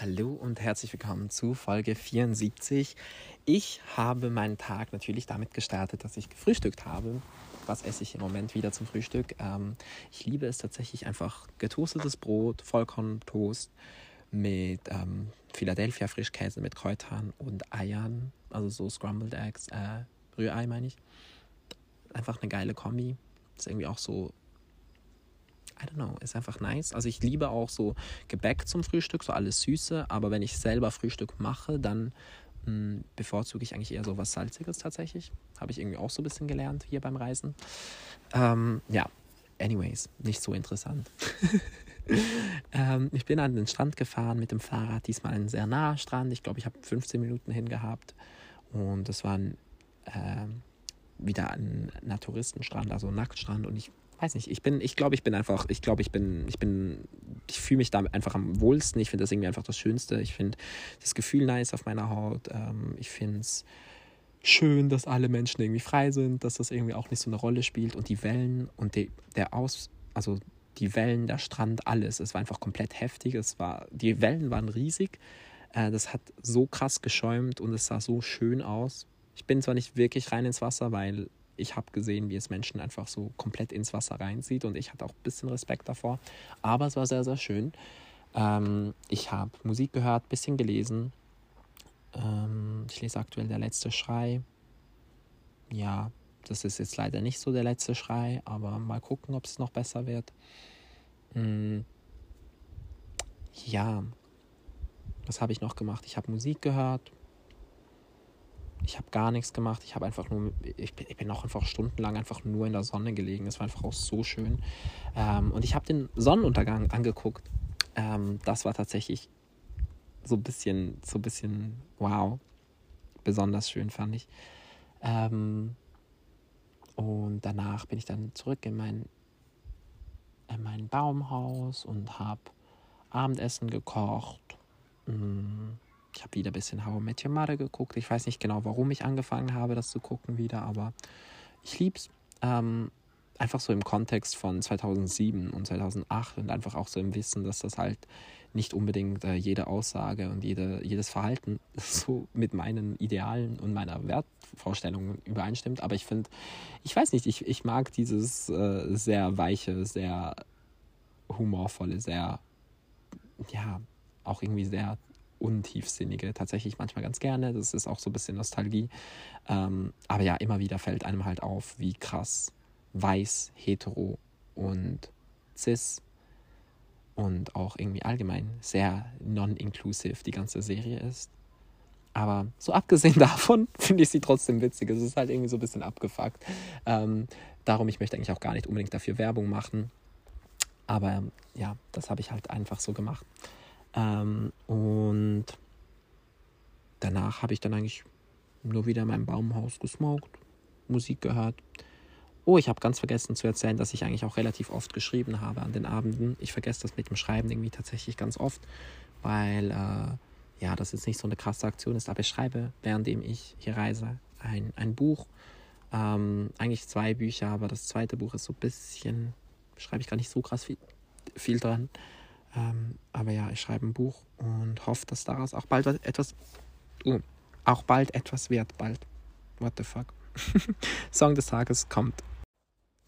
Hallo und herzlich willkommen zu Folge 74. Ich habe meinen Tag natürlich damit gestartet, dass ich gefrühstückt habe. Was esse ich im Moment wieder zum Frühstück? Ähm, ich liebe es tatsächlich einfach getoastetes Brot, Vollkorntoast mit ähm, Philadelphia Frischkäse mit Kräutern und Eiern, also so Scrambled Eggs, äh, Rührei meine ich. Einfach eine geile Kombi. Ist irgendwie auch so I don't know, ist einfach nice. Also ich liebe auch so Gebäck zum Frühstück, so alles Süße, aber wenn ich selber Frühstück mache, dann mh, hm, bevorzuge ich eigentlich eher so was Salziges tatsächlich. Habe ich irgendwie auch so ein bisschen gelernt hier beim Reisen. Ähm, ja, anyways, nicht so interessant. ähm, ich bin an den Strand gefahren mit dem Fahrrad, diesmal ein sehr naher Strand. Ich glaube, ich habe 15 Minuten hingehabt und es war ein, äh, wieder ein Naturistenstrand, also ein Nacktstrand und ich weiß nicht, ich bin, ich glaube, ich bin einfach, ich glaube, ich bin, ich bin, ich fühle mich damit einfach am wohlsten. Ich finde das irgendwie einfach das Schönste. Ich finde das Gefühl nice auf meiner Haut. Ähm, ich finde es schön, dass alle Menschen irgendwie frei sind, dass das irgendwie auch nicht so eine Rolle spielt und die Wellen und die, der Aus, also die Wellen, der Strand, alles. Es war einfach komplett heftig. Es war, die Wellen waren riesig. Äh, das hat so krass geschäumt und es sah so schön aus. Ich bin zwar nicht wirklich rein ins Wasser, weil ich habe gesehen, wie es Menschen einfach so komplett ins Wasser reinzieht und ich hatte auch ein bisschen Respekt davor. Aber es war sehr, sehr schön. Ähm, ich habe Musik gehört, ein bisschen gelesen. Ähm, ich lese aktuell Der letzte Schrei. Ja, das ist jetzt leider nicht so der letzte Schrei, aber mal gucken, ob es noch besser wird. Hm. Ja, was habe ich noch gemacht? Ich habe Musik gehört, ich habe gar nichts gemacht. Ich habe einfach nur, ich bin, ich bin auch einfach stundenlang einfach nur in der Sonne gelegen. Es war einfach auch so schön. Ähm, und ich habe den Sonnenuntergang angeguckt. Ähm, das war tatsächlich so ein bisschen, so ein bisschen, wow, besonders schön fand ich. Ähm, und danach bin ich dann zurück in mein, in mein Baumhaus und habe Abendessen gekocht. Mm, ich habe wieder ein bisschen How I Met Your Mother geguckt. Ich weiß nicht genau, warum ich angefangen habe, das zu gucken wieder, aber ich lieb's. Ähm, einfach so im Kontext von 2007 und 2008 und einfach auch so im Wissen, dass das halt nicht unbedingt äh, jede Aussage und jede, jedes Verhalten so mit meinen Idealen und meiner Wertvorstellung übereinstimmt. Aber ich finde, ich weiß nicht, ich, ich mag dieses äh, sehr weiche, sehr humorvolle, sehr, ja, auch irgendwie sehr untiefsinnige tatsächlich manchmal ganz gerne. Das ist auch so ein bisschen Nostalgie. Ähm, aber ja, immer wieder fällt einem halt auf, wie krass weiß, hetero und cis und auch irgendwie allgemein sehr non-inclusive die ganze Serie ist. Aber so abgesehen davon finde ich sie trotzdem witzig. Es ist halt irgendwie so ein bisschen abgefuckt. Ähm, darum, ich möchte eigentlich auch gar nicht unbedingt dafür Werbung machen. Aber ja, das habe ich halt einfach so gemacht. Ähm, und danach habe ich dann eigentlich nur wieder in meinem Baumhaus gesmoked, Musik gehört. Oh, ich habe ganz vergessen zu erzählen, dass ich eigentlich auch relativ oft geschrieben habe an den Abenden. Ich vergesse das mit dem Schreiben irgendwie tatsächlich ganz oft, weil äh, ja, das jetzt nicht so eine krasse Aktion ist, aber ich schreibe, währenddem ich hier reise, ein, ein Buch. Ähm, eigentlich zwei Bücher, aber das zweite Buch ist so ein bisschen, schreibe ich gar nicht so krass viel, viel dran. Ähm, aber ja, ich schreibe ein Buch und hoffe, dass daraus auch bald etwas, uh, auch bald etwas wird. Bald. What the fuck? Song des Tages kommt.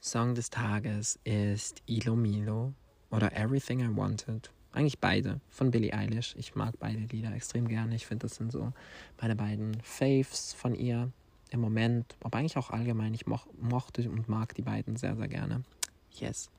Song des Tages ist Ilo Milo oder Everything I Wanted. Eigentlich beide von Billie Eilish. Ich mag beide Lieder extrem gerne. Ich finde, das sind so meine beiden Faves von ihr im Moment, aber eigentlich auch allgemein. Ich moch, mochte und mag die beiden sehr, sehr gerne. Yes.